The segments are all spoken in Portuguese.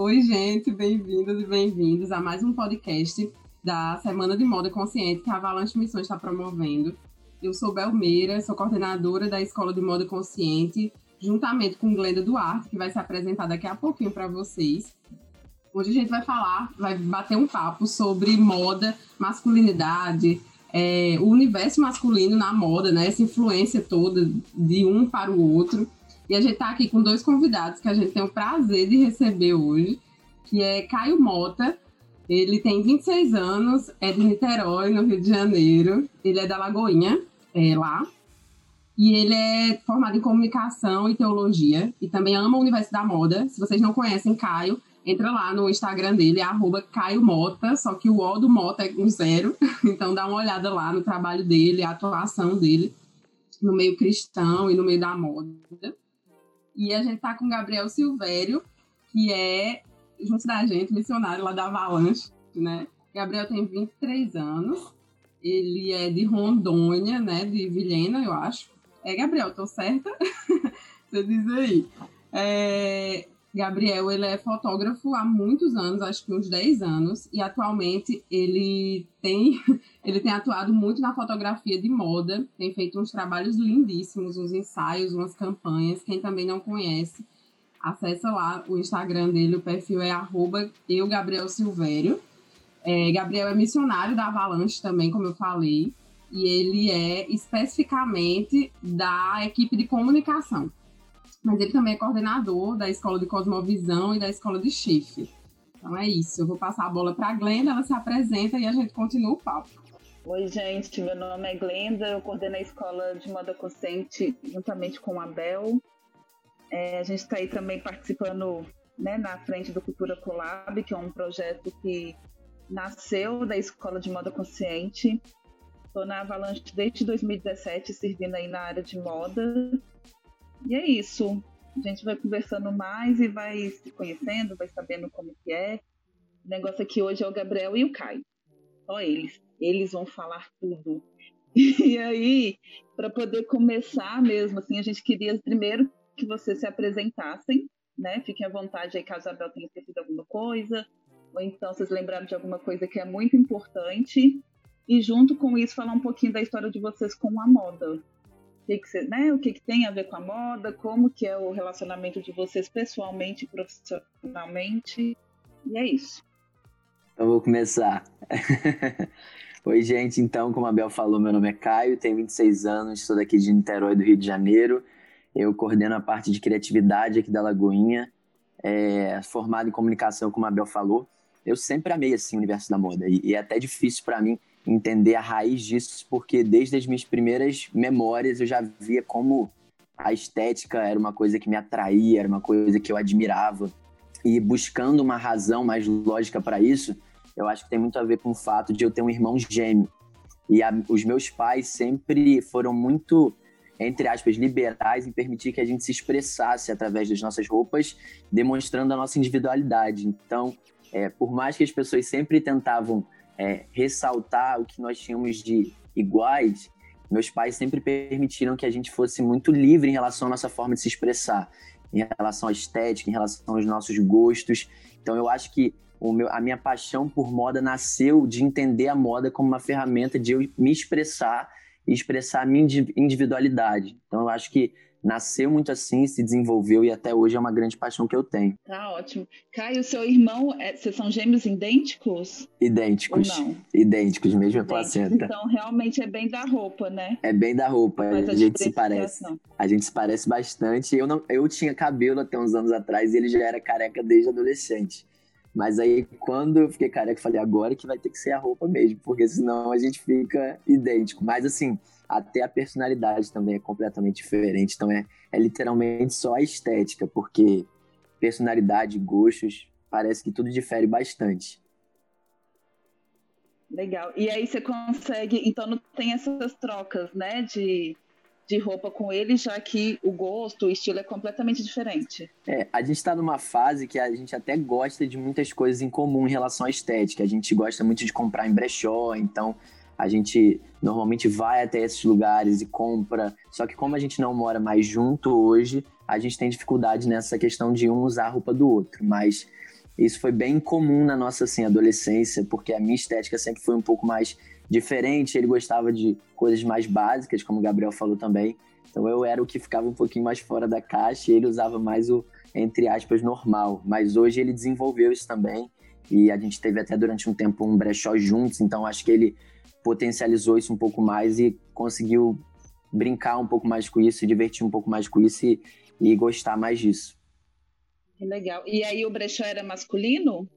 Oi, gente, bem-vindos e bem-vindos a mais um podcast da Semana de Moda Consciente que a Avalanche Missões está promovendo. Eu sou Belmeira, sou coordenadora da Escola de Moda Consciente, juntamente com Glenda Duarte, que vai se apresentar daqui a pouquinho para vocês. Hoje a gente vai falar, vai bater um papo sobre moda, masculinidade, é, o universo masculino na moda, né? Essa influência toda de um para o outro. E a gente está aqui com dois convidados que a gente tem o prazer de receber hoje, que é Caio Mota. Ele tem 26 anos, é de Niterói, no Rio de Janeiro. Ele é da Lagoinha, é lá. E ele é formado em comunicação e teologia. E também ama o universo da moda. Se vocês não conhecem Caio, entra lá no Instagram dele, arroba Caio Mota, só que o O do Mota é um zero. Então dá uma olhada lá no trabalho dele, a atuação dele no meio cristão e no meio da moda. E a gente tá com o Gabriel Silvério, que é, junto da gente, missionário lá da Avalanche, né? Gabriel tem 23 anos, ele é de Rondônia, né? De Vilhena, eu acho. É, Gabriel, tô certa? Você diz aí. É, Gabriel, ele é fotógrafo há muitos anos, acho que uns 10 anos, e atualmente ele tem, ele tem atuado muito na fotografia de moda, tem feito uns trabalhos lindíssimos, uns ensaios, umas campanhas. Quem também não conhece, acessa lá o Instagram dele, o perfil é arroba eu, Gabriel Silvério. É, Gabriel é missionário da Avalanche também, como eu falei, e ele é especificamente da equipe de comunicação mas ele também é coordenador da Escola de Cosmovisão e da Escola de Chifre. Então é isso, eu vou passar a bola para a Glenda, ela se apresenta e a gente continua o papo. Oi, gente, meu nome é Glenda, eu coordeno a Escola de Moda Consciente juntamente com a Bel. É, a gente está aí também participando né, na frente do Cultura Collab, que é um projeto que nasceu da Escola de Moda Consciente. Estou na Avalanche desde 2017, servindo aí na área de moda. E é isso. A gente vai conversando mais e vai se conhecendo, vai sabendo como que é. O negócio aqui hoje é o Gabriel e o Caio. Só eles. Eles vão falar tudo. E aí, para poder começar mesmo, assim, a gente queria primeiro que vocês se apresentassem, né? Fiquem à vontade aí caso a Bel tenha esquecido alguma coisa, ou então vocês lembraram de alguma coisa que é muito importante. E junto com isso, falar um pouquinho da história de vocês com a moda que, que você, né, o que, que tem a ver com a moda, como que é o relacionamento de vocês pessoalmente e profissionalmente. E é isso. Eu vou começar. Oi, gente. Então, como a Bel falou, meu nome é Caio, tenho 26 anos, sou daqui de Niterói, do Rio de Janeiro. Eu coordeno a parte de criatividade aqui da Lagoinha, é, formado em comunicação, como a Bel falou. Eu sempre amei assim, o universo da moda e, e é até difícil para mim entender a raiz disso, porque desde as minhas primeiras memórias eu já via como a estética era uma coisa que me atraía, era uma coisa que eu admirava. E buscando uma razão mais lógica para isso, eu acho que tem muito a ver com o fato de eu ter um irmão gêmeo. E a, os meus pais sempre foram muito, entre aspas, liberais em permitir que a gente se expressasse através das nossas roupas, demonstrando a nossa individualidade. Então, é, por mais que as pessoas sempre tentavam é, ressaltar o que nós tínhamos de iguais, meus pais sempre permitiram que a gente fosse muito livre em relação à nossa forma de se expressar, em relação à estética, em relação aos nossos gostos. Então eu acho que meu, a minha paixão por moda nasceu de entender a moda como uma ferramenta de eu me expressar e expressar a minha individualidade. Então eu acho que nasceu muito assim, se desenvolveu e até hoje é uma grande paixão que eu tenho. Tá ótimo. Caio, seu irmão, é, vocês são gêmeos idênticos? Idênticos. Ou não? Idênticos, mesma placenta. Então realmente é bem da roupa, né? É bem da roupa, Mas a, a gente se parece. A gente se parece bastante. Eu, não, eu tinha cabelo até uns anos atrás e ele já era careca desde adolescente. Mas aí, quando eu fiquei careca, eu falei, agora que vai ter que ser a roupa mesmo, porque senão a gente fica idêntico. Mas assim, até a personalidade também é completamente diferente. Então é, é literalmente só a estética, porque personalidade, gostos, parece que tudo difere bastante. Legal. E aí você consegue, então não tem essas trocas, né, de, de roupa com ele, já que o gosto, o estilo é completamente diferente. É, a gente está numa fase que a gente até gosta de muitas coisas em comum em relação à estética. A gente gosta muito de comprar em brechó, então a gente normalmente vai até esses lugares e compra. Só que como a gente não mora mais junto hoje, a gente tem dificuldade nessa questão de um usar a roupa do outro. Mas Isso foi bem comum na nossa assim, adolescência, porque a minha estética sempre foi um pouco mais diferente. Ele gostava de coisas mais básicas, como o Gabriel falou também. Então eu era o que ficava um pouquinho mais fora da caixa e ele usava mais o, entre aspas, normal. Mas hoje ele desenvolveu isso também. E a gente teve até durante um tempo um brechó juntos, então acho que ele potencializou isso um pouco mais e conseguiu brincar um pouco mais com isso, se divertir um pouco mais com isso e, e gostar mais disso. Que legal. E aí o brechó era masculino?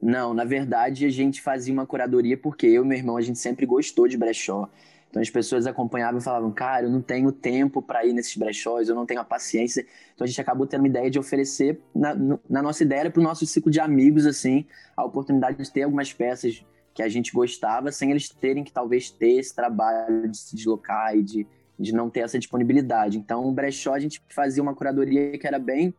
Não, na verdade a gente fazia uma curadoria porque eu e meu irmão a gente sempre gostou de brechó. Então as pessoas acompanhavam e falavam, cara, eu não tenho tempo para ir nesses brechós, eu não tenho a paciência. Então a gente acabou tendo uma ideia de oferecer, na, na nossa ideia, para o nosso ciclo de amigos, assim, a oportunidade de ter algumas peças que a gente gostava, sem eles terem que talvez ter esse trabalho de se deslocar e de, de não ter essa disponibilidade. Então o brechó a gente fazia uma curadoria que era bem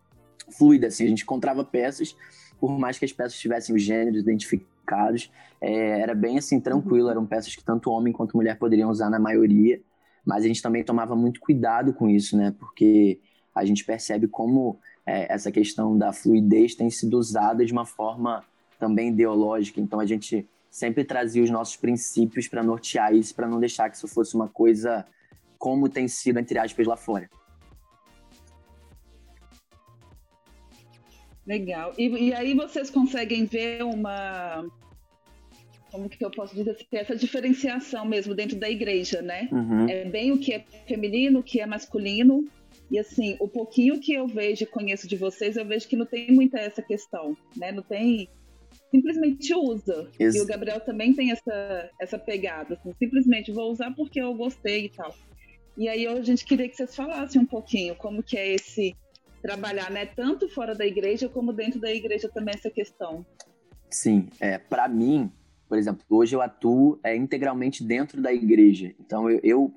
fluida, assim, a gente encontrava peças, por mais que as peças tivessem os gêneros identificados, é, era bem assim, tranquilo, eram peças que tanto homem quanto mulher poderiam usar na maioria, mas a gente também tomava muito cuidado com isso, né, porque a gente percebe como é, essa questão da fluidez tem sido usada de uma forma também ideológica, então a gente sempre trazia os nossos princípios para nortear isso, para não deixar que isso fosse uma coisa como tem sido, entre aspas, lá fora. Legal. E, e aí vocês conseguem ver uma. Como que eu posso dizer assim? Essa diferenciação mesmo dentro da igreja, né? Uhum. É bem o que é feminino, o que é masculino. E assim, o pouquinho que eu vejo e conheço de vocês, eu vejo que não tem muita essa questão, né? Não tem. Simplesmente usa. E o Gabriel também tem essa, essa pegada, assim, simplesmente vou usar porque eu gostei e tal. E aí a gente queria que vocês falassem um pouquinho como que é esse trabalhar, né, tanto fora da igreja como dentro da igreja também essa questão. Sim, é, para mim, por exemplo, hoje eu atuo é, integralmente dentro da igreja. Então eu, eu,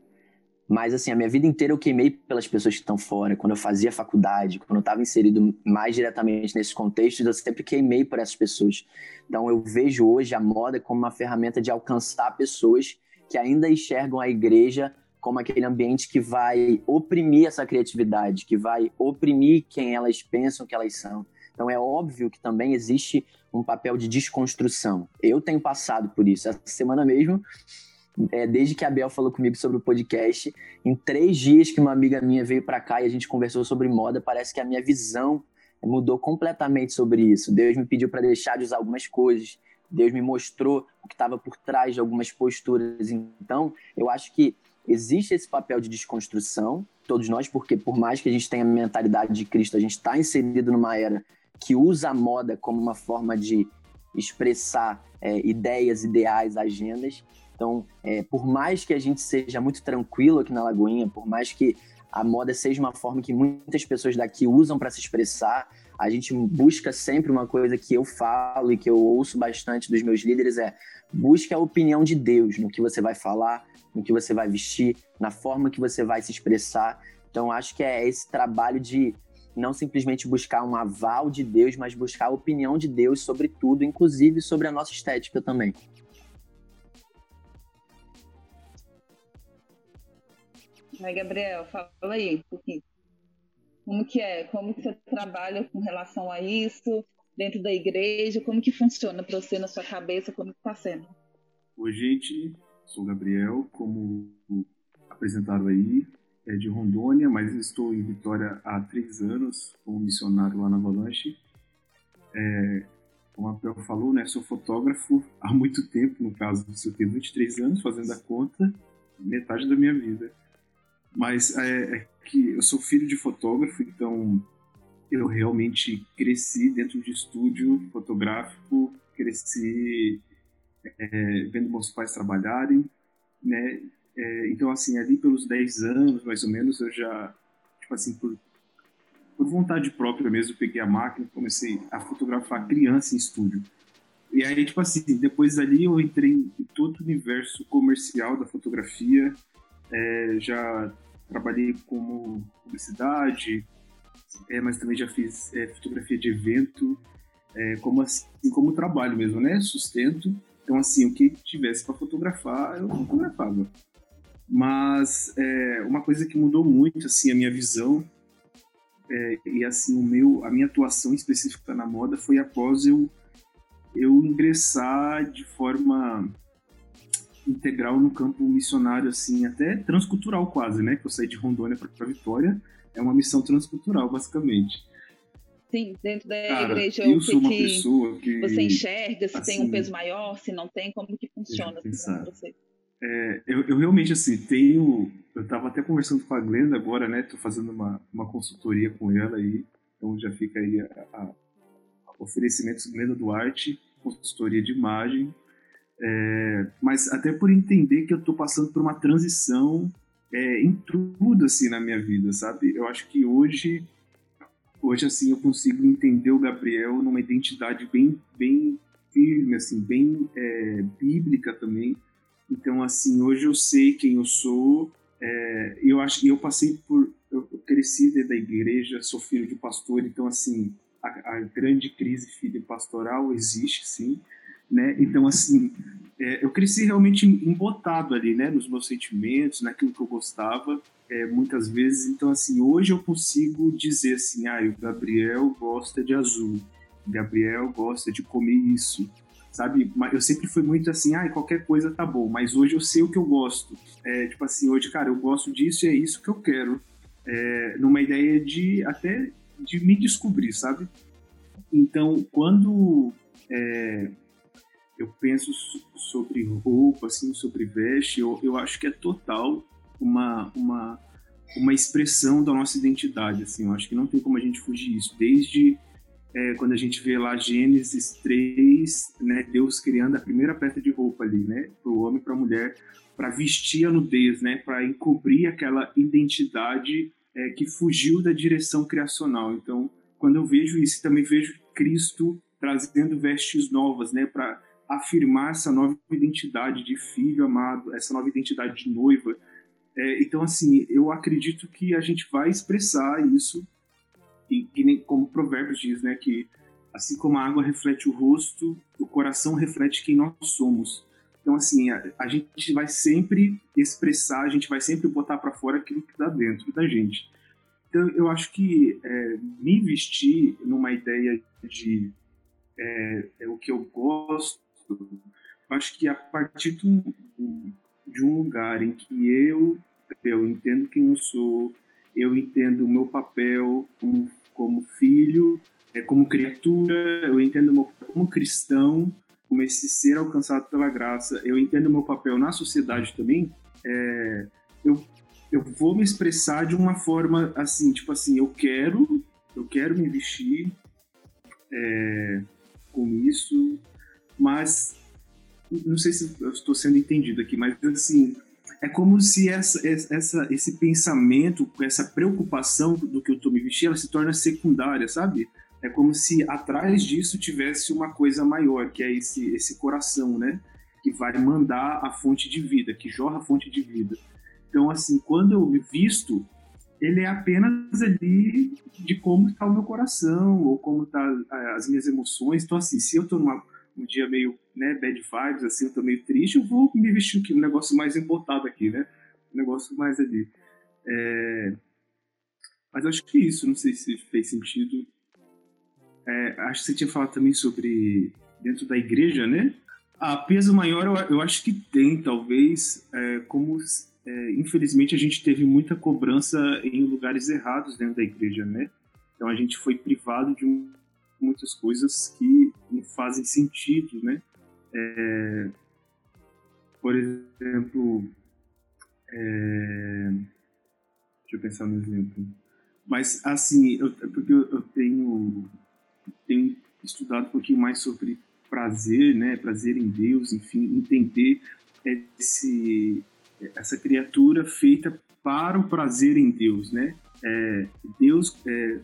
mas assim, a minha vida inteira eu queimei pelas pessoas que estão fora. Quando eu fazia faculdade, quando eu estava inserido mais diretamente nesses contextos, eu sempre queimei por essas pessoas. Então eu vejo hoje a moda como uma ferramenta de alcançar pessoas que ainda enxergam a igreja como aquele ambiente que vai oprimir essa criatividade, que vai oprimir quem elas pensam que elas são. Então é óbvio que também existe um papel de desconstrução. Eu tenho passado por isso. Essa semana mesmo, é, desde que a Bel falou comigo sobre o podcast, em três dias que uma amiga minha veio para cá e a gente conversou sobre moda, parece que a minha visão mudou completamente sobre isso. Deus me pediu para deixar de usar algumas coisas. Deus me mostrou o que estava por trás de algumas posturas. Então, eu acho que existe esse papel de desconstrução, todos nós, porque por mais que a gente tenha a mentalidade de Cristo, a gente está inserido numa era que usa a moda como uma forma de expressar é, ideias, ideais, agendas. Então, é, por mais que a gente seja muito tranquilo aqui na Lagoinha, por mais que a moda seja uma forma que muitas pessoas daqui usam para se expressar, a gente busca sempre uma coisa que eu falo e que eu ouço bastante dos meus líderes é busque a opinião de Deus no que você vai falar, no que você vai vestir, na forma que você vai se expressar. Então, acho que é esse trabalho de não simplesmente buscar um aval de Deus, mas buscar a opinião de Deus sobre tudo, inclusive sobre a nossa estética também. Gabriel, fala aí um pouquinho. Como que é? Como que você trabalha com relação a isso dentro da igreja? Como que funciona para você na sua cabeça? Como está sendo? Oi, gente. Sou Gabriel, como apresentaram aí, é de Rondônia, mas estou em Vitória há três anos como missionário lá na Avalanche. É, como a Pel falou, né, sou fotógrafo há muito tempo, no caso, eu tenho 23 anos fazendo a conta, metade da minha vida. Mas é, é que eu sou filho de fotógrafo, então eu realmente cresci dentro de estúdio fotográfico, cresci é, vendo meus pais trabalharem, né? É, então, assim, ali pelos 10 anos, mais ou menos, eu já, tipo assim, por, por vontade própria mesmo, peguei a máquina e comecei a fotografar criança em estúdio. E aí, tipo assim, depois ali eu entrei em todo o universo comercial da fotografia, é, já trabalhei como publicidade, é, mas também já fiz é, fotografia de evento, é, como assim, como trabalho mesmo, né? Sustento. Então, assim, o que tivesse para fotografar, eu fotografava. Mas é, uma coisa que mudou muito, assim, a minha visão é, e assim o meu, a minha atuação específica na moda foi após eu eu ingressar de forma integral no campo missionário, assim, até transcultural quase, né? Que eu saí de Rondônia para Vitória, é uma missão transcultural, basicamente. Sim, dentro da Cara, igreja, eu que, uma pessoa que você enxerga, se assim, tem um assim, peso maior, se não tem, como que funciona assim, você? É, eu, eu, realmente, assim, tenho... Eu estava até conversando com a Glenda agora, né? Tô fazendo uma, uma consultoria com ela aí, então já fica aí a, a oferecimentos Glenda Duarte, consultoria de imagem, é, mas até por entender que eu estou passando por uma transição é, em tudo assim na minha vida, sabe? Eu acho que hoje, hoje assim eu consigo entender o Gabriel numa identidade bem, bem firme, assim, bem é, bíblica também. Então assim, hoje eu sei quem eu sou. É, eu acho eu passei por, eu cresci dentro da igreja, sou filho de pastor, então assim a, a grande crise filho pastoral existe sim né? Então, assim, é, eu cresci realmente embotado ali, né? Nos meus sentimentos, naquilo que eu gostava, é, muitas vezes. Então, assim, hoje eu consigo dizer assim, ah, o Gabriel gosta de azul, o Gabriel gosta de comer isso, sabe? Eu sempre fui muito assim, ah, qualquer coisa tá bom, mas hoje eu sei o que eu gosto. É, tipo assim, hoje, cara, eu gosto disso e é isso que eu quero. É, numa ideia de até de me descobrir, sabe? Então, quando é, eu penso sobre roupa, assim, sobre veste, eu, eu acho que é total uma, uma, uma expressão da nossa identidade, assim, eu acho que não tem como a gente fugir disso, desde é, quando a gente vê lá Gênesis 3, né, Deus criando a primeira peça de roupa ali, né, para o homem e para a mulher, para vestir a nudez, né, para encobrir aquela identidade é, que fugiu da direção criacional. Então, quando eu vejo isso, também vejo Cristo trazendo vestes novas, né, para afirmar essa nova identidade de filho amado, essa nova identidade de noiva. É, então, assim, eu acredito que a gente vai expressar isso, e, e como o Provérbios diz, né, que assim como a água reflete o rosto, o coração reflete quem nós somos. Então, assim, a, a gente vai sempre expressar, a gente vai sempre botar para fora aquilo que está dentro da gente. Então, eu acho que é, me vestir numa ideia de é, é, o que eu gosto, acho que a partir de um lugar em que eu, eu entendo quem eu sou, eu entendo o meu papel como, como filho, é, como criatura, eu entendo o meu como cristão, como esse ser alcançado pela graça, eu entendo o meu papel na sociedade também, é, eu, eu vou me expressar de uma forma assim, tipo assim, eu quero, eu quero me vestir é, com isso, mas não sei se eu estou sendo entendido aqui, mas assim é como se essa, essa, esse pensamento, essa preocupação do que eu estou me vestindo, ela se torna secundária, sabe? É como se atrás disso tivesse uma coisa maior, que é esse, esse coração, né? Que vai mandar a fonte de vida, que jorra a fonte de vida. Então, assim, quando eu me visto, ele é apenas ali de como está o meu coração, ou como estão tá, é, as minhas emoções. Então, assim, se eu estou numa um dia meio né, bad vibes, assim, eu tô meio triste, eu vou me vestir aqui, um negócio mais embotado aqui, né? Um negócio mais ali. É... Mas acho que isso, não sei se fez sentido. É, acho que você tinha falado também sobre dentro da igreja, né? A peso maior eu, eu acho que tem, talvez, é, como é, infelizmente a gente teve muita cobrança em lugares errados dentro da igreja, né? Então a gente foi privado de um muitas coisas que não fazem sentido, né? É, por exemplo, é, deixa eu pensar no exemplo. Mas, assim, eu, porque eu, tenho, tenho estudado um pouquinho mais sobre prazer, né? Prazer em Deus, enfim, entender esse, essa criatura feita para o prazer em Deus, né? É, Deus é, é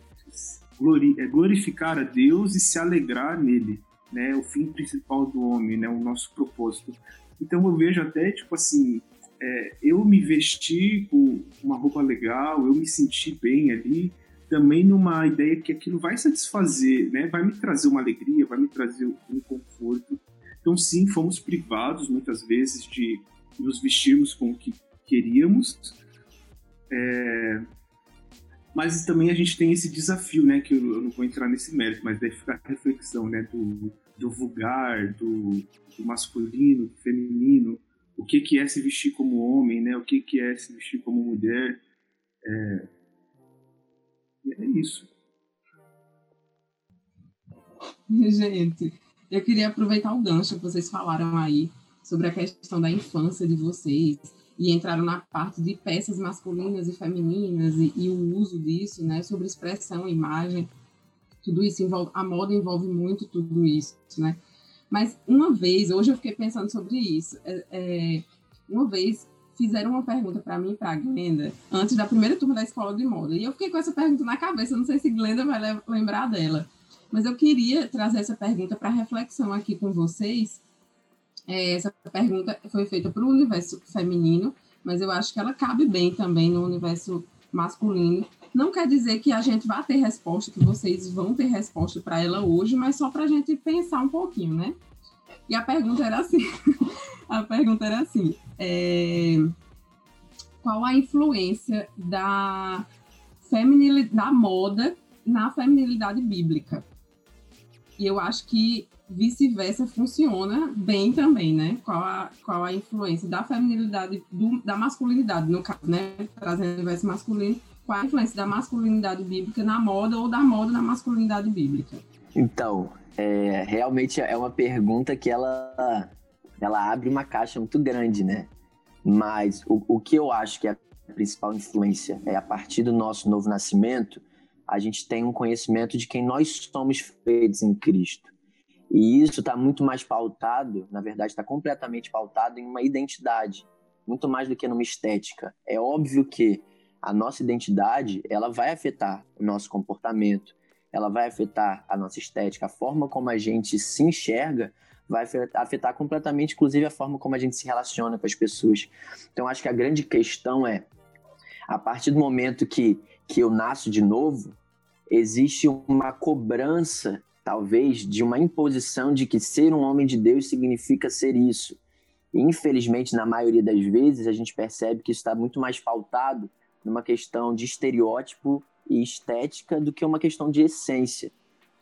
glorificar a Deus e se alegrar nele, né? O fim principal do homem, né? O nosso propósito. Então eu vejo até, tipo assim, é, eu me vestir com uma roupa legal, eu me sentir bem ali, também numa ideia que aquilo vai satisfazer, né? Vai me trazer uma alegria, vai me trazer um conforto. Então sim, fomos privados muitas vezes de nos vestirmos com o que queríamos, é, Mas também a gente tem esse desafio, né? Que eu, não vou entrar nesse mérito, mas deve ficar a reflexão, né? Do, do vulgar, do, do masculino, do feminino, o que, que é se vestir como homem, né? O que, que é se vestir como mulher. É, é isso. Gente, eu queria aproveitar o gancho que vocês falaram aí sobre a questão da infância de vocês e entraram na parte de peças masculinas e femininas e, e o uso disso, né, sobre expressão, imagem, tudo isso envolve, a moda envolve muito tudo isso, né? Mas uma vez, hoje eu fiquei pensando sobre isso, é, é, uma vez fizeram uma pergunta para mim e para Glenda antes da primeira turma da escola de moda. E eu fiquei com essa pergunta na cabeça, não sei se Glenda vai lembrar dela, mas eu queria trazer essa pergunta para reflexão aqui com vocês essa pergunta foi feita para o universo feminino, mas eu acho que ela cabe bem também no universo masculino. Não quer dizer que a gente vai ter resposta, que vocês vão ter resposta para ela hoje, mas só para a gente pensar um pouquinho, né? E a pergunta era assim: a pergunta era assim, é, qual a influência da feminilidade, da moda na feminilidade bíblica? E eu acho que vice-versa funciona bem também, né? Qual a, qual a influência da feminilidade, do, da masculinidade, no caso, né? Trazendo o universo masculino, qual a influência da masculinidade bíblica na moda ou da moda na masculinidade bíblica? Então, é, realmente é uma pergunta que ela, ela abre uma caixa muito grande, né? Mas o, o que eu acho que é a principal influência é a partir do nosso novo nascimento, a gente tem um conhecimento de quem nós somos feitos em Cristo. E isso está muito mais pautado, na verdade, está completamente pautado em uma identidade, muito mais do que numa estética. É óbvio que a nossa identidade ela vai afetar o nosso comportamento, ela vai afetar a nossa estética, a forma como a gente se enxerga vai afetar completamente, inclusive, a forma como a gente se relaciona com as pessoas. Então, acho que a grande questão é, a partir do momento que, que eu nasço de novo, existe uma cobrança talvez, de uma imposição de que ser um homem de Deus significa ser isso. E, infelizmente, na maioria das vezes, a gente percebe que isso está muito mais pautado numa questão de estereótipo e estética do que uma questão de essência.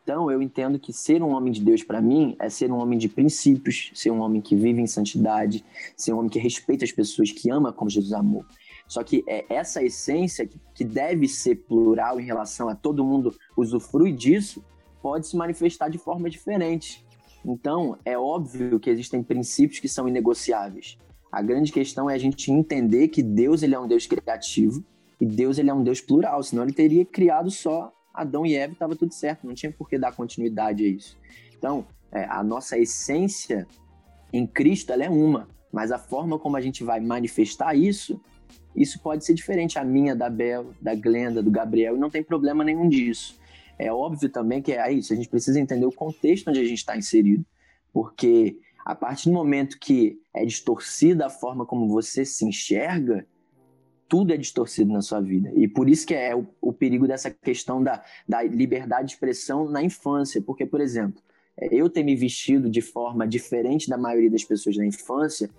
Então, eu entendo que ser um homem de Deus para mim é ser um homem de princípios, ser um homem que vive em santidade, ser um homem que respeita as pessoas, que ama como Jesus amou. Só que é essa essência que deve ser plural em relação a todo mundo usufrui disso, pode se manifestar de forma diferente. Então, é óbvio que existem princípios que são inegociáveis. A grande questão é a gente entender que Deus ele é um Deus criativo e Deus ele é um Deus plural, senão ele teria criado só Adão e Eva estava tudo certo, não tinha por que dar continuidade a isso. Então, é, a nossa essência em Cristo ela é uma, mas a forma como a gente vai manifestar isso, isso pode ser diferente. A minha, da Bel, da Glenda, do Gabriel, e não tem problema nenhum disso. É óbvio também que é isso, a gente precisa entender o contexto onde a gente está inserido, porque a partir do momento que é distorcida a forma como você se enxerga, tudo é distorcido na sua vida. E por isso que é o, o perigo dessa questão da, da liberdade de expressão na infância. Porque, por exemplo, é, eu ter me vestido de forma diferente da maioria das pessoas na infância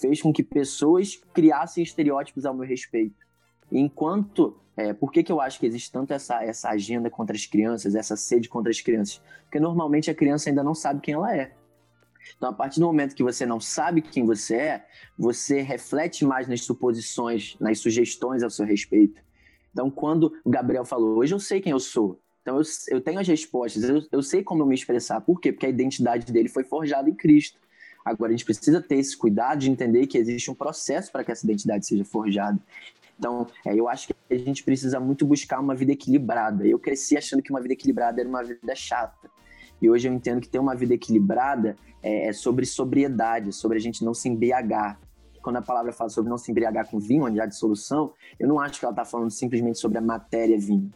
fez com que pessoas criassem estereótipos ao meu respeito. Enquanto. É, por que, que eu acho que existe tanto essa, essa agenda contra as crianças, essa sede contra as crianças? Porque normalmente a criança ainda não sabe quem ela é. Então, a partir do momento que você não sabe quem você é, você reflete mais nas suposições, nas sugestões ao seu respeito. Então, quando o Gabriel falou, hoje eu sei quem eu sou. Então, eu, eu tenho as respostas, eu, eu sei como eu me expressar. Por quê? Porque a identidade dele foi forjada em Cristo. Agora, a gente precisa ter esse cuidado de entender que existe um processo para que essa identidade seja forjada. Então, é, eu acho que a gente precisa muito buscar uma vida equilibrada. Eu cresci achando que uma vida equilibrada era uma vida chata. E hoje eu entendo que ter uma vida equilibrada é, é sobre sobriedade, sobre a gente não se embriagar. Quando a palavra fala sobre não se embriagar com vinho, onde há dissolução, eu não acho que ela está falando simplesmente sobre a matéria vinho.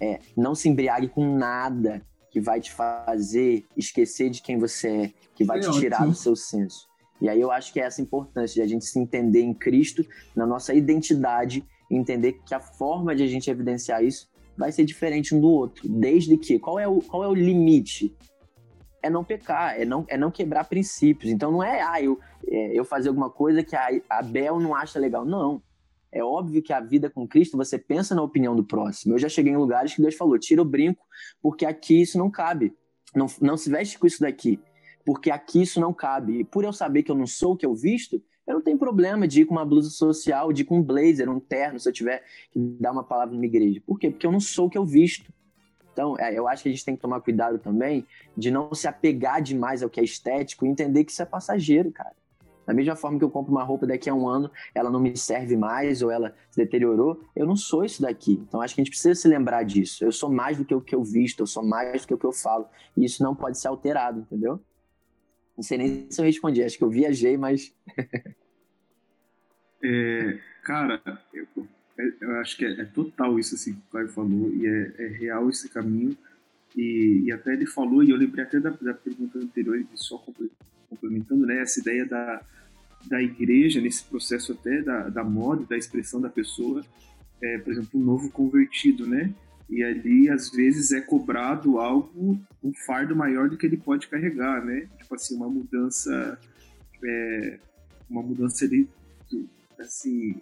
É, não se embriague com nada que vai te fazer esquecer de quem você é, que vai é te ótimo. tirar do seu senso. E aí eu acho que é essa importância de a gente se entender em Cristo, na nossa identidade, entender que a forma de a gente evidenciar isso vai ser diferente um do outro. Desde que, qual é o, qual é o limite? É não pecar, é não, é não quebrar princípios. Então não é, ah, eu, é, eu fazer alguma coisa que a, a Bel não acha legal. Não. É óbvio que a vida com Cristo, você pensa na opinião do próximo. Eu já cheguei em lugares que Deus falou: tira o brinco, porque aqui isso não cabe. Não, não se veste com isso daqui, porque aqui isso não cabe. E por eu saber que eu não sou o que eu visto, eu não tenho problema de ir com uma blusa social, de ir com um blazer, um terno, se eu tiver que dar uma palavra numa igreja. Por quê? Porque eu não sou o que eu visto. Então, é, eu acho que a gente tem que tomar cuidado também de não se apegar demais ao que é estético e entender que isso é passageiro, cara. Da mesma forma que eu compro uma roupa daqui a um ano, ela não me serve mais ou ela se deteriorou, eu não sou isso daqui. Então acho que a gente precisa se lembrar disso. Eu sou mais do que o que eu visto, eu sou mais do que o que eu falo. E isso não pode ser alterado, entendeu? Não sei nem se eu respondi, acho que eu viajei, mas. é, cara, eu, eu, acho que é, é, total isso assim, que o Caio falou, e é, é real esse caminho. E, e, até ele falou, e eu lembrei até da, da pergunta anterior, e só complementando, né, essa ideia da, da igreja, nesse processo até da, da moda, da expressão da pessoa, é, por exemplo, um novo convertido, né? E ali, às vezes, é cobrado algo, um fardo maior do que ele pode carregar, né? Tipo assim, uma mudança, é, uma mudança ali, assim,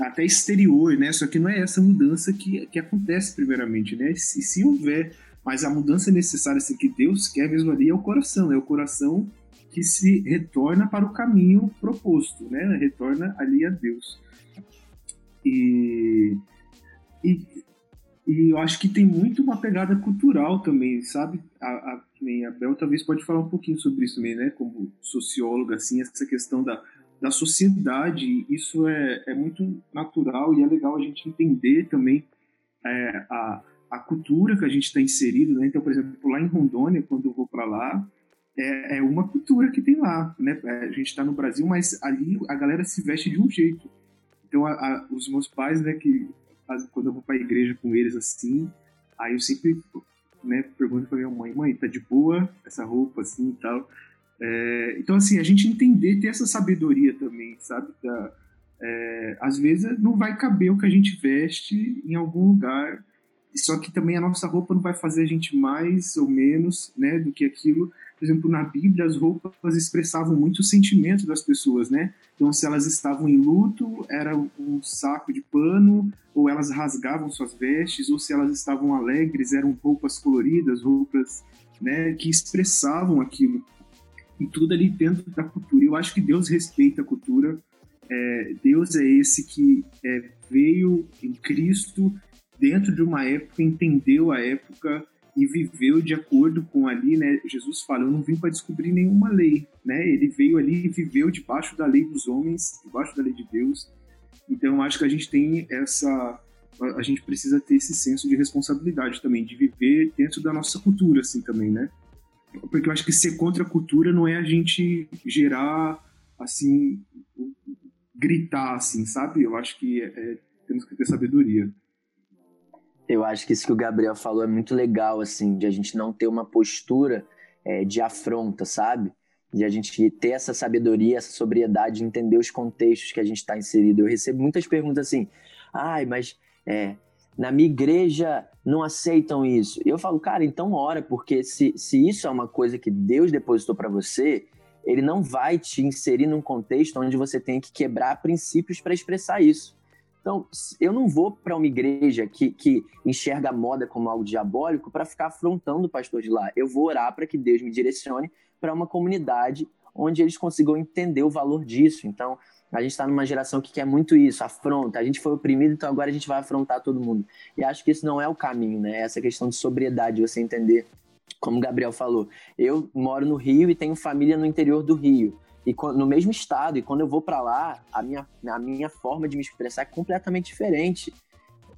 até exterior, né? Só que não é essa mudança que, que acontece primeiramente, né? Se, se houver, mas a mudança necessária assim, que Deus quer mesmo ali é o coração, é o coração que se retorna para o caminho proposto, né? Retorna ali a Deus. E, e, e eu acho que tem muito uma pegada cultural também, sabe? A, a, a Bel talvez pode falar um pouquinho sobre isso também, né? Como socióloga, assim, essa questão da, da sociedade, isso é, é muito natural e é legal a gente entender também é, a, a cultura que a gente está inserido, né? Então, por exemplo, lá em Rondônia, quando eu vou para lá, é, é uma cultura que tem lá, né? É, a gente está no Brasil, mas ali a galera se veste de um jeito. Então, a, a, os meus pais, né, que quando eu vou para a igreja com eles assim, aí eu sempre, né, pergunto para minha mãe, mãe, tá de boa essa roupa assim e tal. É, então, assim, a gente entender, ter essa sabedoria também, sabe? Da, é, às vezes não vai caber o que a gente veste em algum lugar, só que também a nossa roupa não vai fazer a gente mais ou menos, né, do que aquilo por exemplo, na Bíblia, as roupas expressavam muito o sentimento das pessoas, né? Então, se elas estavam em luto, era um saco de pano, ou elas rasgavam suas vestes, ou se elas estavam alegres, eram roupas coloridas, roupas né, que expressavam aquilo. E tudo ali dentro da cultura. Eu acho que Deus respeita a cultura. É, Deus é esse que é, veio em Cristo dentro de uma época, entendeu a época e viveu de acordo com ali, né? Jesus fala, eu não vim para descobrir nenhuma lei, né? Ele veio ali e viveu debaixo da lei dos homens, debaixo da lei de Deus. Então, acho que a gente tem essa a gente precisa ter esse senso de responsabilidade também, de viver dentro da nossa cultura, assim, também, né? Porque eu acho que ser contra a cultura não é a gente gerar, assim, gritar, assim, sabe? Eu acho que é, é temos que ter sabedoria. Eu acho que isso que o Gabriel falou é muito legal, assim, de a gente não ter uma postura é, de afronta, sabe? De a gente ter essa sabedoria, essa sobriedade, de entender os contextos que a gente está inserido. Eu recebo muitas perguntas assim, ai, mas é, na minha igreja não aceitam isso. Eu falo, cara, então ora, porque se, se isso é uma coisa que Deus depositou para você, ele não vai te inserir num contexto onde você tem que quebrar princípios para expressar isso. Então, eu não vou para uma igreja que, que enxerga a moda como algo diabólico para ficar afrontando o pastor de lá. Eu vou orar para que Deus me direcione para uma comunidade onde eles consigam entender o valor disso. Então, a gente está numa geração que quer muito isso, afronta. A gente foi oprimido, então agora a gente vai afrontar todo mundo. E acho que isso não é o caminho, né? Essa questão de sobriedade, você entender, como o Gabriel falou. Eu moro no Rio e tenho família no interior do Rio e no mesmo estado. E quando eu vou para lá, a minha, a minha forma de me expressar é completamente diferente.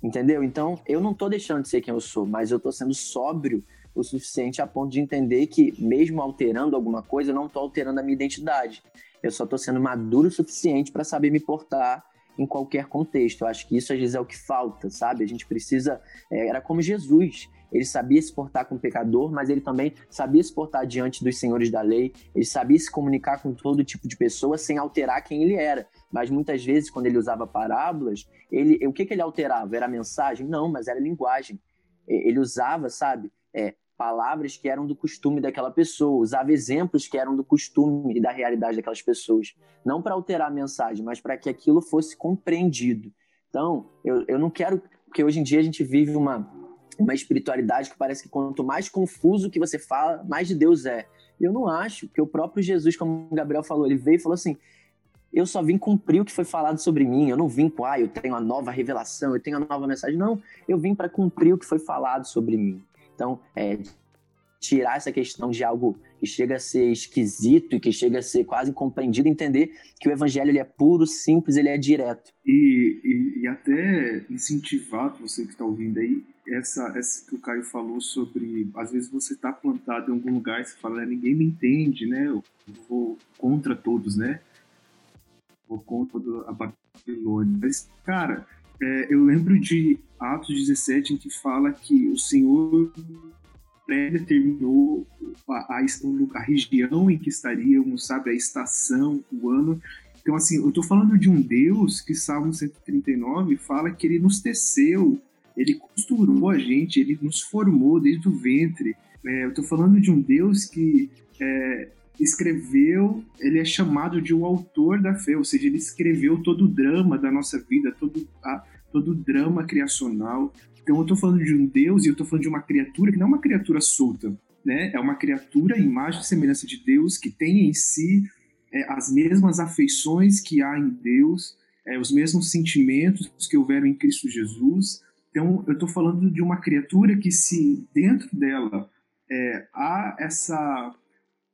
Entendeu? Então, eu não tô deixando de ser quem eu sou, mas eu tô sendo sóbrio o suficiente a ponto de entender que, mesmo alterando alguma coisa, eu não tô alterando a minha identidade. Eu só tô sendo maduro o suficiente para saber me portar em qualquer contexto. Eu acho que isso às vezes é o que falta, sabe? A gente precisa. É, era como Jesus. Ele sabia se portar com o pecador, mas ele também sabia se portar diante dos senhores da lei. Ele sabia se comunicar com todo tipo de pessoa sem alterar quem ele era. Mas muitas vezes, quando ele usava parábolas, ele, o que, que ele alterava? Era mensagem? Não, mas era linguagem. Ele usava, sabe, é, palavras que eram do costume daquela pessoa, usava exemplos que eram do costume e da realidade daquelas pessoas. Não para alterar a mensagem, mas para que aquilo fosse compreendido. Então, eu, eu não quero. Porque hoje em dia a gente vive uma, uma espiritualidade que parece que quanto mais confuso que você fala, mais de Deus é. Eu não acho, que o próprio Jesus, como o Gabriel falou, ele veio e falou assim: eu só vim cumprir o que foi falado sobre mim. Eu não vim com, ah, eu tenho a nova revelação, eu tenho a nova mensagem. Não, eu vim para cumprir o que foi falado sobre mim. Então, é, tirar essa questão de algo que chega a ser esquisito e que chega a ser quase incompreendido, entender que o evangelho ele é puro, simples, ele é direto. E, e, e até incentivar você que está ouvindo aí, essa, essa que o Caio falou sobre, às vezes você está plantado em algum lugar e você fala, ninguém me entende, né? Eu vou contra todos, né? Vou contra a Babilônia. Mas, cara, é, eu lembro de Atos 17 em que fala que o Senhor predeterminou a, a, a, região em que estaríamos, sabe, a estação, o ano. Então, assim, eu estou falando de um Deus que Salmo 139 fala que ele nos teceu, ele costurou a gente, ele nos formou desde o ventre. É, eu estou falando de um Deus que é, escreveu, ele é chamado de o autor da fé, ou seja, ele escreveu todo o drama da nossa vida, todo, a, todo o drama criacional. Então eu estou falando de um Deus e eu estou falando de uma criatura que não é uma criatura solta, né? É uma criatura, imagem e semelhança de Deus, que tem em si é, as mesmas afeições que há em Deus, é, os mesmos sentimentos que houveram em Cristo Jesus. Então eu estou falando de uma criatura que se dentro dela é, há essa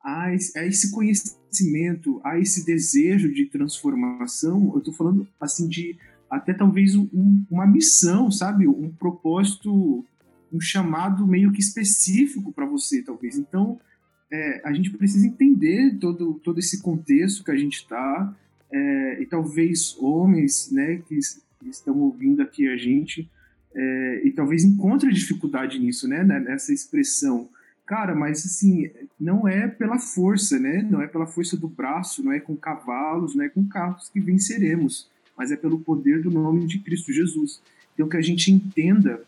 a esse conhecimento, a esse desejo de transformação, eu estou falando assim de até talvez um, uma missão, sabe, um propósito, um chamado meio que específico para você, talvez. Então, é, a gente precisa entender todo todo esse contexto que a gente está é, e talvez homens, né, que, estão ouvindo aqui a gente é, e talvez encontrem dificuldade nisso, né, nessa expressão Cara, mas assim, não é pela força, né? Não é pela força do braço, não é com cavalos, não é com carros que venceremos, mas é pelo poder do nome de Cristo Jesus. Então que a gente entenda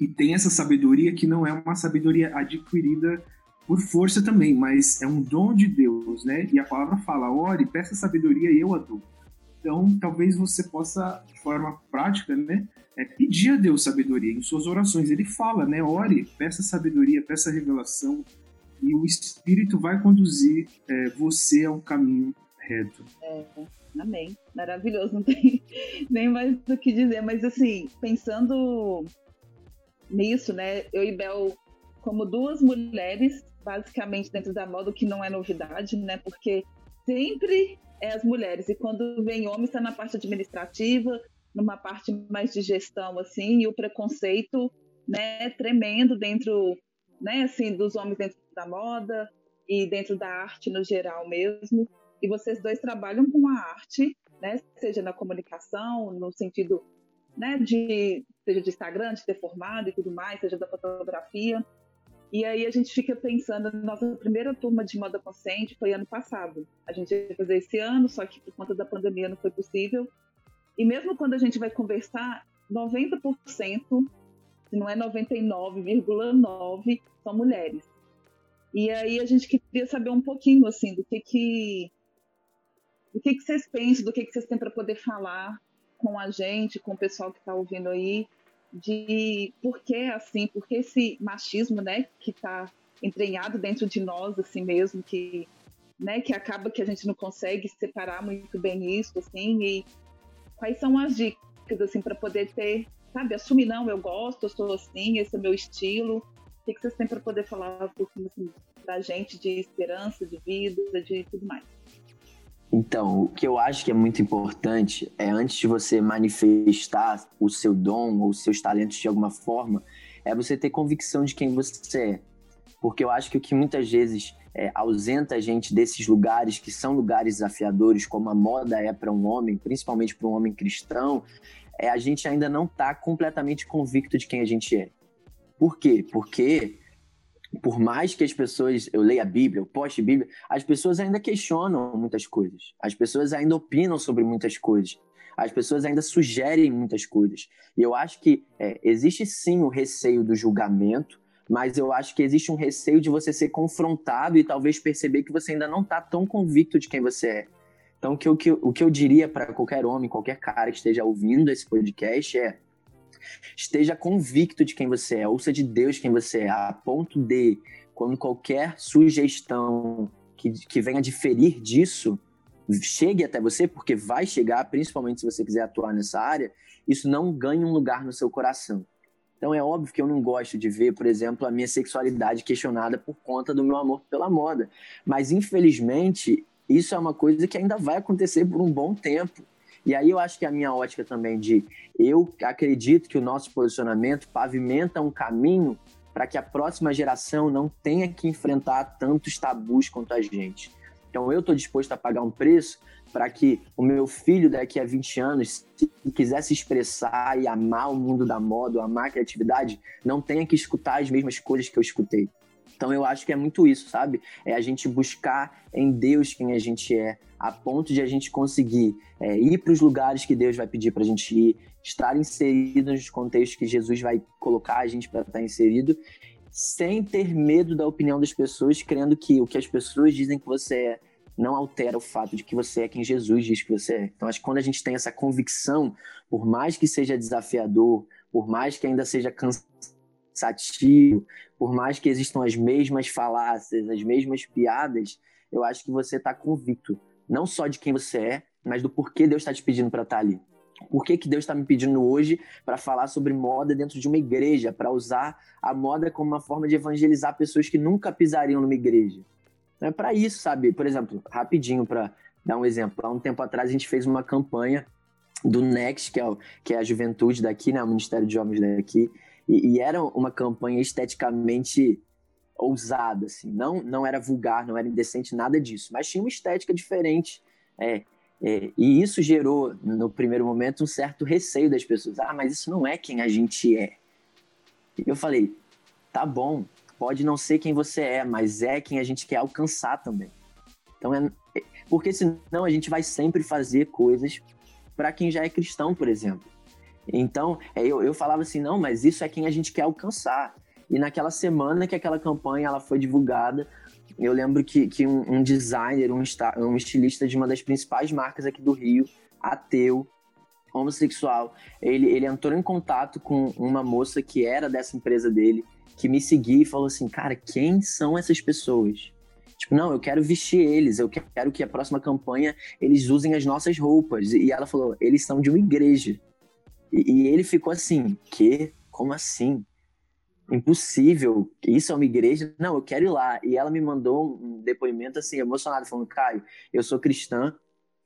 e tenha essa sabedoria que não é uma sabedoria adquirida por força também, mas é um dom de Deus, né? E a palavra fala: ore, peça sabedoria e eu a dou. Então, talvez você possa, de forma prática, né, é pedir a Deus sabedoria em suas orações. Ele fala, né? Ore, peça sabedoria, peça revelação, e o Espírito vai conduzir é, você ao caminho É, amém. Maravilhoso, não tem nem mais do que dizer. Mas assim, pensando nisso, né? Eu e Bel, como duas mulheres, basicamente dentro da moda, que não é novidade, né? Porque sempre é as mulheres. E quando vem homem, está na parte administrativa, numa parte mais de gestão, assim, e o preconceito, né, tremendo dentro, né, assim, dos homens dentro da moda e dentro da arte no geral mesmo. E vocês dois trabalham com a arte, né, seja na comunicação, no sentido, né, de seja de Instagram, de ter formado e tudo mais, seja da fotografia. E aí a gente fica pensando, nossa primeira turma de moda consciente foi ano passado. A gente ia fazer esse ano, só que por conta da pandemia não foi possível. E mesmo quando a gente vai conversar, 90%, se não é 99,9%, são mulheres. E aí a gente queria saber um pouquinho, assim, do que que, do que, que vocês pensam, do que, que vocês têm para poder falar com a gente, com o pessoal que está ouvindo aí, de por que assim, por que esse machismo, né, que está entranhado dentro de nós, assim mesmo, que, né, que acaba que a gente não consegue separar muito bem isso, assim, e quais são as dicas, assim, para poder ter, sabe, assumir, não, eu gosto, eu sou assim, esse é o meu estilo. O que, vocês têm para poder falar um pouquinho assim, da gente de esperança, de vida, de tudo mais? Então, o que eu acho que é muito importante é antes de você manifestar o seu dom ou os seus talentos de alguma forma, é você ter convicção de quem você é. Porque eu acho que o que muitas vezes é, ausenta a gente desses lugares que são lugares desafiadores, como a moda é para um homem, principalmente para um homem cristão, é a gente ainda não está completamente convicto de quem a gente é. Por quê? Porque por mais que as pessoas, eu leia a Bíblia, eu poste Bíblia, as pessoas ainda questionam muitas coisas. As pessoas ainda opinam sobre muitas coisas. As pessoas ainda sugerem muitas coisas. E eu acho que é, existe sim o receio do julgamento, mas eu acho que existe um receio de você ser confrontado e talvez perceber que você ainda não está tão convicto de quem você é. Então, o que eu, o que eu diria para qualquer homem, qualquer cara que esteja ouvindo esse podcast é: esteja convicto de quem você é, ouça de Deus quem você é, a ponto de, quando qualquer sugestão que, que venha diferir disso chegue até você, porque vai chegar, principalmente se você quiser atuar nessa área, isso não ganha um lugar no seu coração. Então é óbvio que eu não gosto de ver, por exemplo, a minha sexualidade questionada por conta do meu amor pela moda. Mas infelizmente, isso é uma coisa que ainda vai acontecer por um bom tempo. E aí eu acho que a minha ótica também de eu acredito que o nosso posicionamento pavimenta um caminho para que a próxima geração não tenha que enfrentar tantos tabus quanto a gente. Então eu estou disposto a pagar um preço para que o meu filho daqui a 20 anos, se quiser se expressar e amar o mundo da moda, amar a criatividade, não tenha que escutar as mesmas coisas que eu escutei. Então eu acho que é muito isso, sabe? É a gente buscar em Deus quem a gente é, a ponto de a gente conseguir é, ir para os lugares que Deus vai pedir para a gente ir, estar inserido nos contextos que Jesus vai colocar a gente para estar inserido, sem ter medo da opinião das pessoas, crendo que o que as pessoas dizem que você é não altera o fato de que você é quem Jesus diz que você é. Então, acho que quando a gente tem essa convicção, por mais que seja desafiador, por mais que ainda seja cansativo, por mais que existam as mesmas falácias, as mesmas piadas, eu acho que você está convicto, não só de quem você é, mas do porquê Deus está te pedindo para estar tá ali. Por que, que Deus está me pedindo hoje para falar sobre moda dentro de uma igreja, para usar a moda como uma forma de evangelizar pessoas que nunca pisariam numa igreja? É para isso, sabe? Por exemplo, rapidinho para dar um exemplo. Há um tempo atrás a gente fez uma campanha do Next, que é, o, que é a juventude daqui, né? O Ministério de Jovens daqui. E, e, era uma campanha esteticamente ousada, assim. Não, não era vulgar, não era indecente, nada disso. Mas tinha uma estética diferente. É, é, e isso gerou, no primeiro momento, um certo receio das pessoas. Ah, mas isso não é quem a gente é. E eu falei, tá bom, pode não ser quem você é, mas é quem a gente quer alcançar também. Então é porque senão a gente vai sempre fazer coisas para quem já é cristão, por exemplo. Então, é, eu, eu falava assim, não, mas isso é quem a gente quer alcançar. E naquela semana que aquela campanha ela foi divulgada, eu lembro que, que um, um designer, um, um estilista de uma das principais marcas aqui do Rio, ateu, homossexual, ele, ele entrou em contato com uma moça que era dessa empresa dele, que me seguiu e falou assim, cara, quem são essas pessoas? Tipo, não, eu quero vestir eles, eu quero que a próxima campanha eles usem as nossas roupas. E ela falou, eles são de uma igreja. E, e ele ficou assim, que? Como assim? Impossível, isso é uma igreja? Não, eu quero ir lá. E ela me mandou um depoimento assim, emocionado, falando, Caio, eu sou cristã,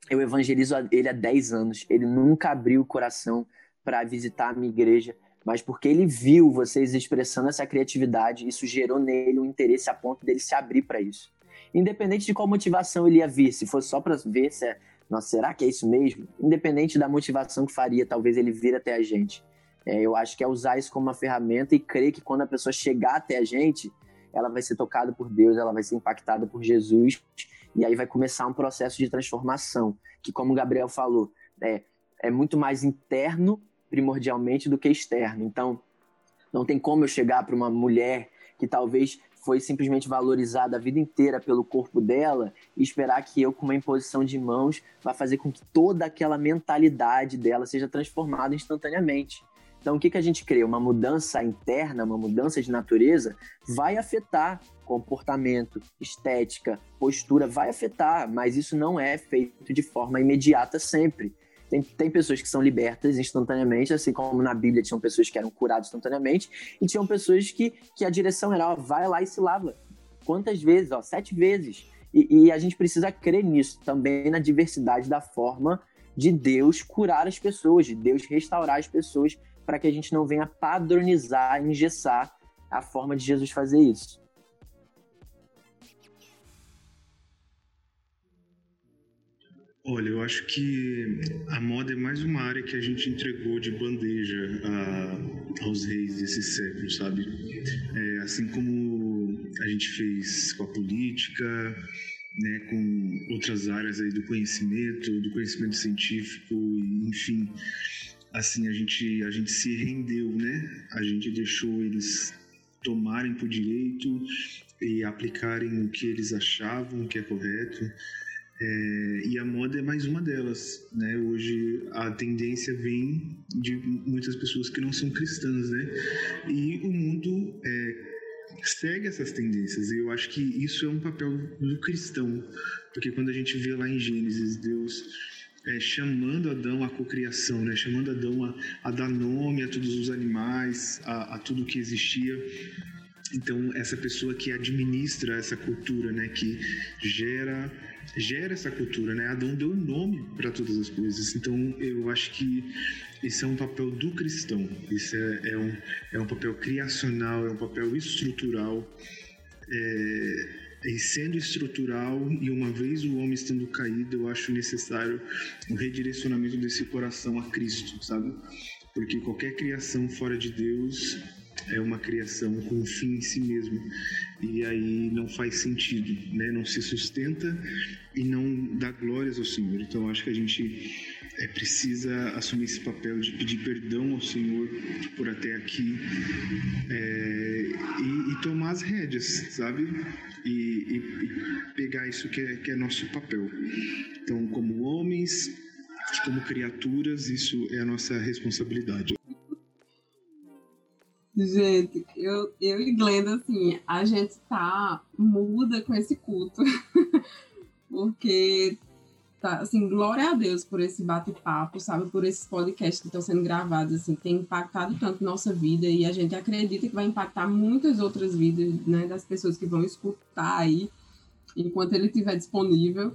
eu evangelizo ele há 10 anos, ele nunca abriu o coração para visitar a minha igreja, mas porque ele viu vocês expressando essa criatividade, isso gerou nele um interesse a ponto dele se abrir para isso. Independente de qual motivação ele ia vir, se fosse só para ver se é, nossa, será que é isso mesmo? Independente da motivação que faria, talvez ele vir até a gente. É, eu acho que é usar isso como uma ferramenta e crer que quando a pessoa chegar até a gente, ela vai ser tocada por Deus, ela vai ser impactada por Jesus, e aí vai começar um processo de transformação, que como o Gabriel falou, é, é muito mais interno primordialmente do que externo. Então, não tem como eu chegar para uma mulher que talvez foi simplesmente valorizada a vida inteira pelo corpo dela e esperar que eu, com uma imposição de mãos, vá fazer com que toda aquela mentalidade dela seja transformada instantaneamente. Então, o que, que a gente crê? Uma mudança interna, uma mudança de natureza, vai afetar comportamento, estética, postura, vai afetar, mas isso não é feito de forma imediata sempre. Tem, tem pessoas que são libertas instantaneamente, assim como na Bíblia tinham pessoas que eram curadas instantaneamente, e tinham pessoas que, que a direção era, ó, vai lá e se lava. Quantas vezes? Ó, sete vezes. E, e a gente precisa crer nisso, também na diversidade da forma de Deus curar as pessoas, de Deus restaurar as pessoas, para que a gente não venha padronizar, engessar a forma de Jesus fazer isso. Olha, eu acho que a moda é mais uma área que a gente entregou de bandeja a, aos reis desse século, sabe? É, assim como a gente fez com a política, né, com outras áreas aí do conhecimento, do conhecimento científico, enfim, assim a gente a gente se rendeu, né? A gente deixou eles tomarem por direito e aplicarem o que eles achavam que é correto. É, e a moda é mais uma delas, né? Hoje a tendência vem de muitas pessoas que não são cristãs, né? E o mundo é, segue essas tendências. E eu acho que isso é um papel do cristão, porque quando a gente vê lá em Gênesis Deus é, chamando Adão à cocriação, né? chamando Adão a, a, dar nome a todos os animais, a, a tudo que existia. Então, essa pessoa que administra essa cultura, né, que gera gera essa cultura, né? Adão deu nome para todas as coisas. Então, eu acho que esse é um papel do cristão. Isso é, é um, é um papel criacional, é um papel estrutural. É, e sendo estrutural, e uma vez o homem estando caído, eu acho necessário um redirecionamento desse coração a Cristo, sabe? Porque qualquer criação fora de Deus é uma criação com um fim em si mesmo. E aí não faz sentido, né? Não se sustenta e não dá glórias ao Senhor. Então acho que a gente é, precisa assumir esse papel de pedir perdão ao Senhor por até aqui é, e, e, tomar as rédeas, sabe? E, e, e pegar isso que é, que é nosso papel. Então, como homens, como criaturas, isso é a nossa responsabilidade. Gente, eu, eu e Glenda, assim, a gente tá muda com esse culto. Porque, tá, assim, glória a Deus por esse bate-papo, sabe? Por esses podcasts que estão sendo gravados, assim, tem impactado tanto nossa vida e a gente acredita que vai impactar muitas outras vidas, né? Das pessoas que vão escutar aí enquanto ele estiver disponível.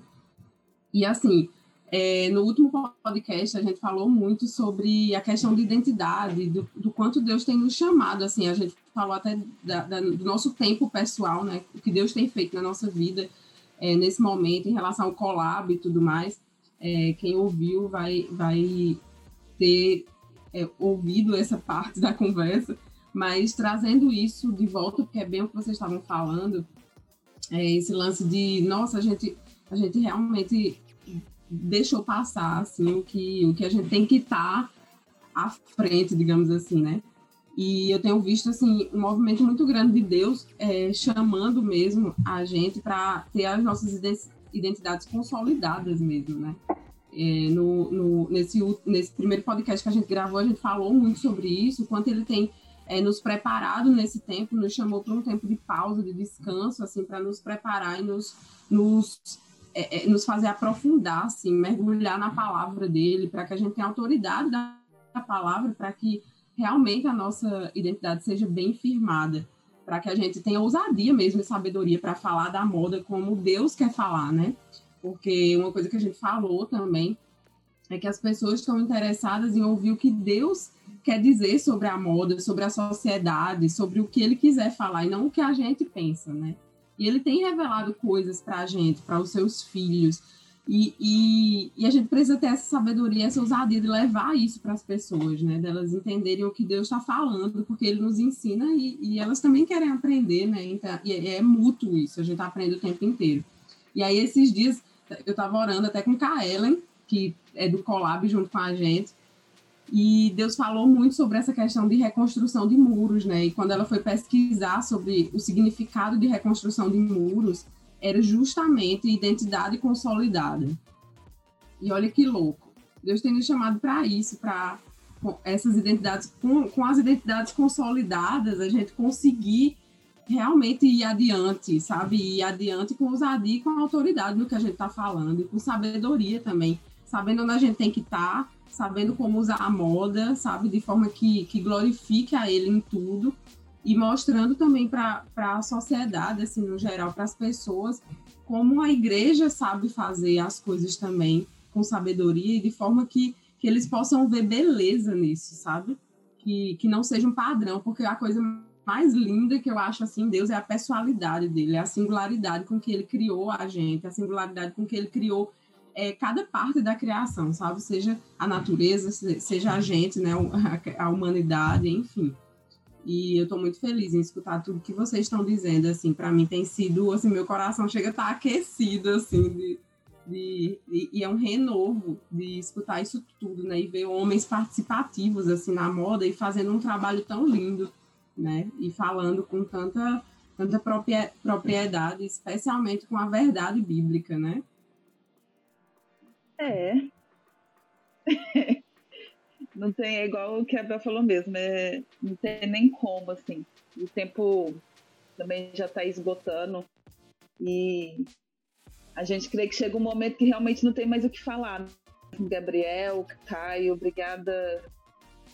E, assim, é, no último podcast a gente falou muito sobre a questão de identidade, do, do quanto Deus tem nos chamado, assim, a gente falou até da, da, do nosso tempo pessoal, né, o que Deus tem feito na nossa vida é, nesse momento em relação ao collab e tudo mais. É, quem ouviu vai, vai ter é, ouvido essa parte da conversa, mas trazendo isso de volta, porque é bem o que vocês estavam falando, é esse lance de, nossa, a gente, a gente realmente deixou passar assim o que o que a gente tem que estar tá à frente, digamos assim, né? E eu tenho visto assim um movimento muito grande de Deus é, chamando mesmo a gente para ter as nossas identidades consolidadas mesmo, né? É, no, no, nesse, nesse primeiro podcast que a gente gravou, a gente falou muito sobre isso, quanto ele tem é, nos preparado nesse tempo, nos chamou para um tempo de pausa, de descanso, assim, para nos preparar e nos, nos é, é, nos fazer aprofundar, assim, mergulhar na palavra dele, para que a gente tenha autoridade da, da palavra, para que realmente a nossa identidade seja bem firmada, para que a gente tenha ousadia mesmo e sabedoria para falar da moda como Deus quer falar, né? Porque uma coisa que a gente falou também é que as pessoas estão interessadas em ouvir o que Deus quer dizer sobre a moda, sobre a sociedade, sobre o que ele quiser falar e não o que a gente pensa, né? E ele tem revelado coisas para a gente, para os seus filhos. E, e, e, a gente precisa ter essa sabedoria, essa ousadia de levar isso para as pessoas, né? Delas entenderem o que Deus está falando, porque Ele nos ensina e, e, elas também querem aprender, né? Então, e é, é mútuo isso, a gente aprende o tempo inteiro. E aí, esses dias, eu estava orando até com a Ellen, que é do Collab junto com a gente, e Deus falou muito sobre essa questão de reconstrução de muros, né? E quando ela foi pesquisar sobre o significado de reconstrução de muros, era justamente identidade consolidada. E olha que louco. Deus tem nos chamado para isso, para essas identidades, com, com as identidades consolidadas, a gente conseguir realmente ir adiante, sabe? Ir adiante com ousadia e com autoridade no que a gente está falando, e com sabedoria também, sabendo onde a gente tem que estar. Tá, sabendo como usar a moda, sabe, de forma que, que glorifique a ele em tudo e mostrando também para a sociedade, assim, no geral, para as pessoas, como a igreja sabe fazer as coisas também com sabedoria e de forma que, que eles possam ver beleza nisso, sabe? Que, que não seja um padrão, porque a coisa mais linda que eu acho assim Deus é a pessoalidade dele, é a singularidade com que ele criou a gente, a singularidade com que ele criou é, cada parte da criação, sabe? Seja a natureza, seja a gente, né? A, humanidade, enfim. E eu estou muito feliz em escutar tudo que vocês estão dizendo, assim, para mim tem sido, assim, meu coração chega a estar tá aquecido, assim, de, de, e é um renovo de escutar isso tudo, né? E ver homens participativos, assim, na moda e fazendo um trabalho tão lindo, né? E falando com tanta, tanta propriedade, especialmente com a verdade bíblica, né? É. não tem, é igual o que a Bel falou mesmo, é, não tem nem como, assim. O tempo também já está esgotando e a gente crê que chega um momento que realmente não tem mais o que falar. Gabriel, Caio, obrigada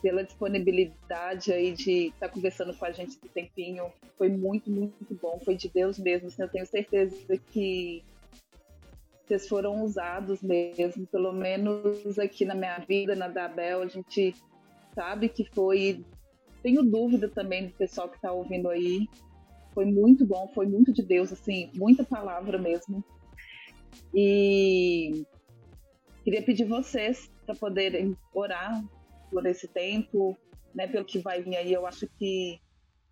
pela disponibilidade aí de estar tá conversando com a gente esse tempinho. Foi muito, muito bom. Foi de Deus mesmo. Assim, eu tenho certeza que vocês foram usados mesmo. Pelo menos aqui na minha vida, na Dabel, a gente sabe que foi. Tenho dúvida também do pessoal que está ouvindo aí. Foi muito bom, foi muito de Deus, assim, muita palavra mesmo. E queria pedir vocês para poderem orar por esse tempo, né, pelo que vai vir aí. Eu acho que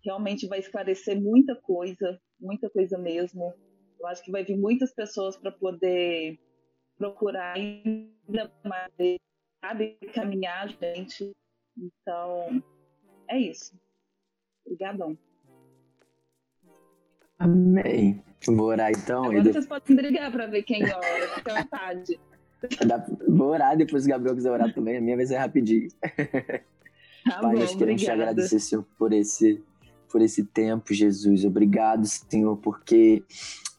realmente vai esclarecer muita coisa, muita coisa mesmo. Eu acho que vai vir muitas pessoas para poder procurar ainda mais, sabe, caminhar, gente. Então, é isso. Obrigadão. Amém. Vou orar então. Agora vocês podem brigar para ver quem ora, fica à vontade. Vou orar, depois o Gabriel quiser orar também. A minha vez é rapidinho. Tá Pai, bom, nós queremos te agradecer, Senhor, por esse, por esse tempo, Jesus. Obrigado, Senhor, porque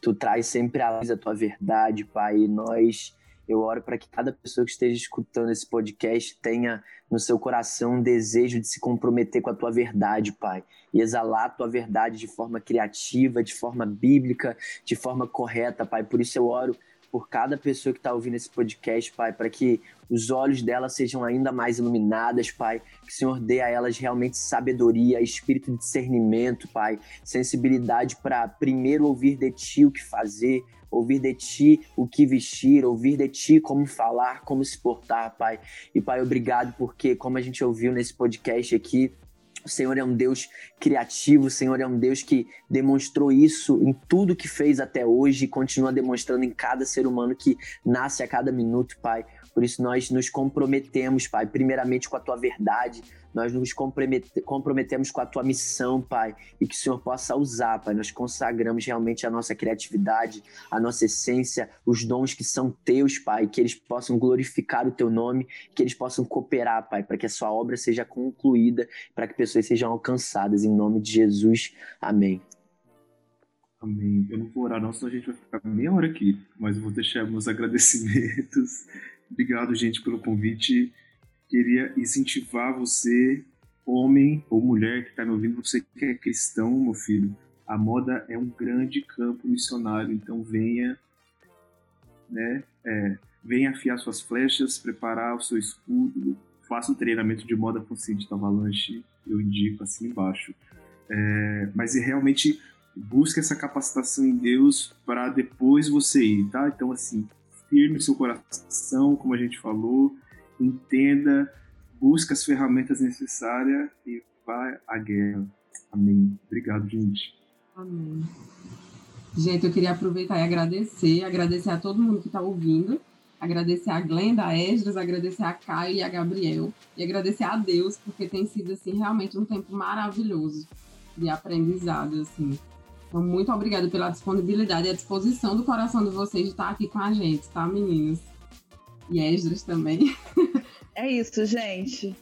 tu traz sempre a luz a tua verdade, Pai. E nós, eu oro para que cada pessoa que esteja escutando esse podcast tenha no seu coração um desejo de se comprometer com a tua verdade, Pai. E exalar a tua verdade de forma criativa, de forma bíblica, de forma correta, Pai. Por isso eu oro por cada pessoa que está ouvindo esse podcast, Pai, para que os olhos delas sejam ainda mais iluminadas, Pai. Que o Senhor dê a elas realmente sabedoria, espírito de discernimento, Pai. Sensibilidade para primeiro ouvir de Ti o que fazer, ouvir de Ti o que vestir, ouvir de Ti como falar, como se portar, Pai. E, Pai, obrigado porque, como a gente ouviu nesse podcast aqui, o Senhor é um Deus criativo, o Senhor é um Deus que demonstrou isso em tudo que fez até hoje e continua demonstrando em cada ser humano que nasce a cada minuto, Pai. Por isso nós nos comprometemos, Pai, primeiramente com a tua verdade, nós nos comprometemos com a tua missão, Pai, e que o Senhor possa usar, Pai. Nós consagramos realmente a nossa criatividade, a nossa essência, os dons que são teus, Pai, que eles possam glorificar o teu nome, que eles possam cooperar, Pai, para que a sua obra seja concluída, para que pessoas sejam alcançadas. Em nome de Jesus. Amém. Amém. Eu não vou orar, não, senão a gente vai ficar meia hora aqui, mas eu vou deixar meus agradecimentos. Obrigado, gente, pelo convite queria incentivar você, homem ou mulher que está me ouvindo, você que é cristão, meu filho. A moda é um grande campo missionário, então venha, né? É, venha afiar suas flechas, preparar o seu escudo, faça um treinamento de moda consciente da Avalanche, eu indico assim embaixo. É, mas realmente busque essa capacitação em Deus para depois você ir, tá? Então, assim, firme seu coração, como a gente falou, entenda, busca as ferramentas necessárias e vai à guerra. Amém. Obrigado, gente. Amém. Gente, eu queria aproveitar e agradecer, agradecer a todo mundo que está ouvindo, agradecer a Glenda, a Esdras, agradecer a Caio e a Gabriel, e agradecer a Deus, porque tem sido, assim, realmente um tempo maravilhoso de aprendizado, assim. Então, muito obrigada pela disponibilidade e a disposição do coração de vocês de estar aqui com a gente, tá, meninos? E Esdras também. É isso, gente.